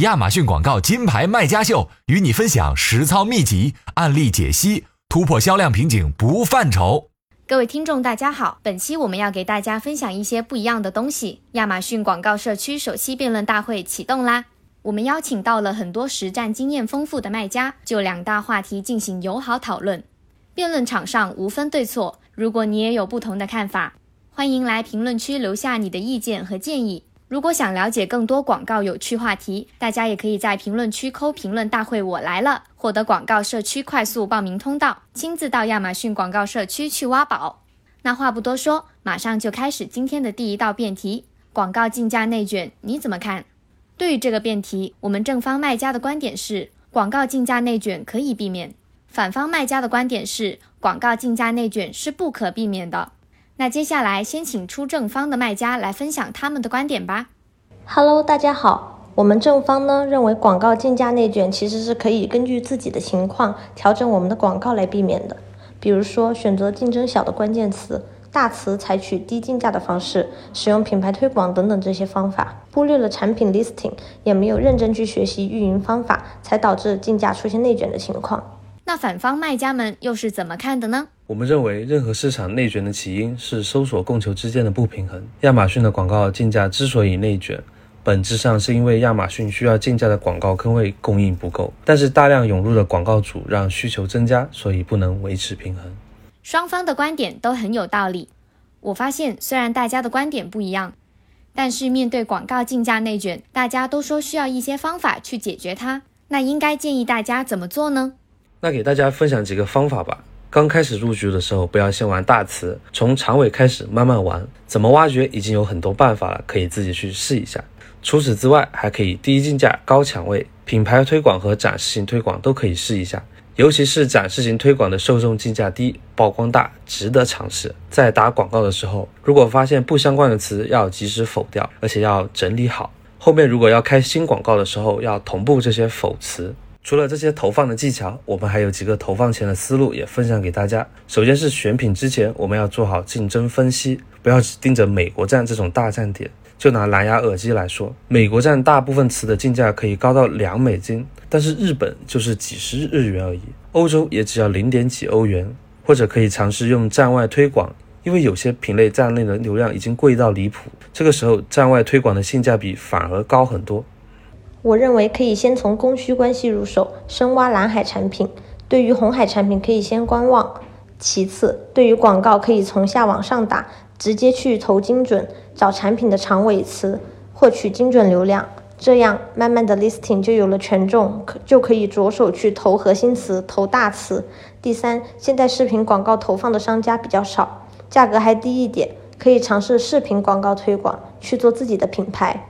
亚马逊广告金牌卖家秀，与你分享实操秘籍、案例解析，突破销量瓶颈不犯愁。各位听众，大家好，本期我们要给大家分享一些不一样的东西。亚马逊广告社区首期辩论大会启动啦！我们邀请到了很多实战经验丰富的卖家，就两大话题进行友好讨论。辩论场上无分对错，如果你也有不同的看法，欢迎来评论区留下你的意见和建议。如果想了解更多广告有趣话题，大家也可以在评论区扣评论大会我来了，获得广告社区快速报名通道，亲自到亚马逊广告社区去挖宝。那话不多说，马上就开始今天的第一道辩题：广告竞价内卷，你怎么看？对于这个辩题，我们正方卖家的观点是广告竞价内卷可以避免，反方卖家的观点是广告竞价内卷是不可避免的。那接下来先请出正方的卖家来分享他们的观点吧。Hello，大家好。我们正方呢认为广告竞价内卷其实是可以根据自己的情况调整我们的广告来避免的。比如说选择竞争小的关键词，大词采取低竞价的方式，使用品牌推广等等这些方法，忽略了产品 listing，也没有认真去学习运营方法，才导致竞价出现内卷的情况。那反方卖家们又是怎么看的呢？我们认为，任何市场内卷的起因是搜索供求之间的不平衡。亚马逊的广告竞价之所以内卷，本质上是因为亚马逊需要竞价的广告坑位供应不够，但是大量涌入的广告主让需求增加，所以不能维持平衡。双方的观点都很有道理。我发现，虽然大家的观点不一样，但是面对广告竞价内卷，大家都说需要一些方法去解决它。那应该建议大家怎么做呢？那给大家分享几个方法吧。刚开始入局的时候，不要先玩大词，从长尾开始慢慢玩。怎么挖掘已经有很多办法了，可以自己去试一下。除此之外，还可以低竞价高抢位，品牌推广和展示型推广都可以试一下。尤其是展示型推广的受众竞价低，曝光大，值得尝试。在打广告的时候，如果发现不相关的词，要及时否掉，而且要整理好。后面如果要开新广告的时候，要同步这些否词。除了这些投放的技巧，我们还有几个投放前的思路也分享给大家。首先是选品之前，我们要做好竞争分析，不要只盯着美国站这种大站点。就拿蓝牙耳机来说，美国站大部分词的竞价可以高到两美金，但是日本就是几十日元而已，欧洲也只要零点几欧元。或者可以尝试用站外推广，因为有些品类站内的流量已经贵到离谱，这个时候站外推广的性价比反而高很多。我认为可以先从供需关系入手，深挖蓝海产品。对于红海产品，可以先观望。其次，对于广告，可以从下往上打，直接去投精准，找产品的长尾词，获取精准流量。这样，慢慢的 listing 就有了权重，可就可以着手去投核心词，投大词。第三，现在视频广告投放的商家比较少，价格还低一点，可以尝试视频广告推广，去做自己的品牌。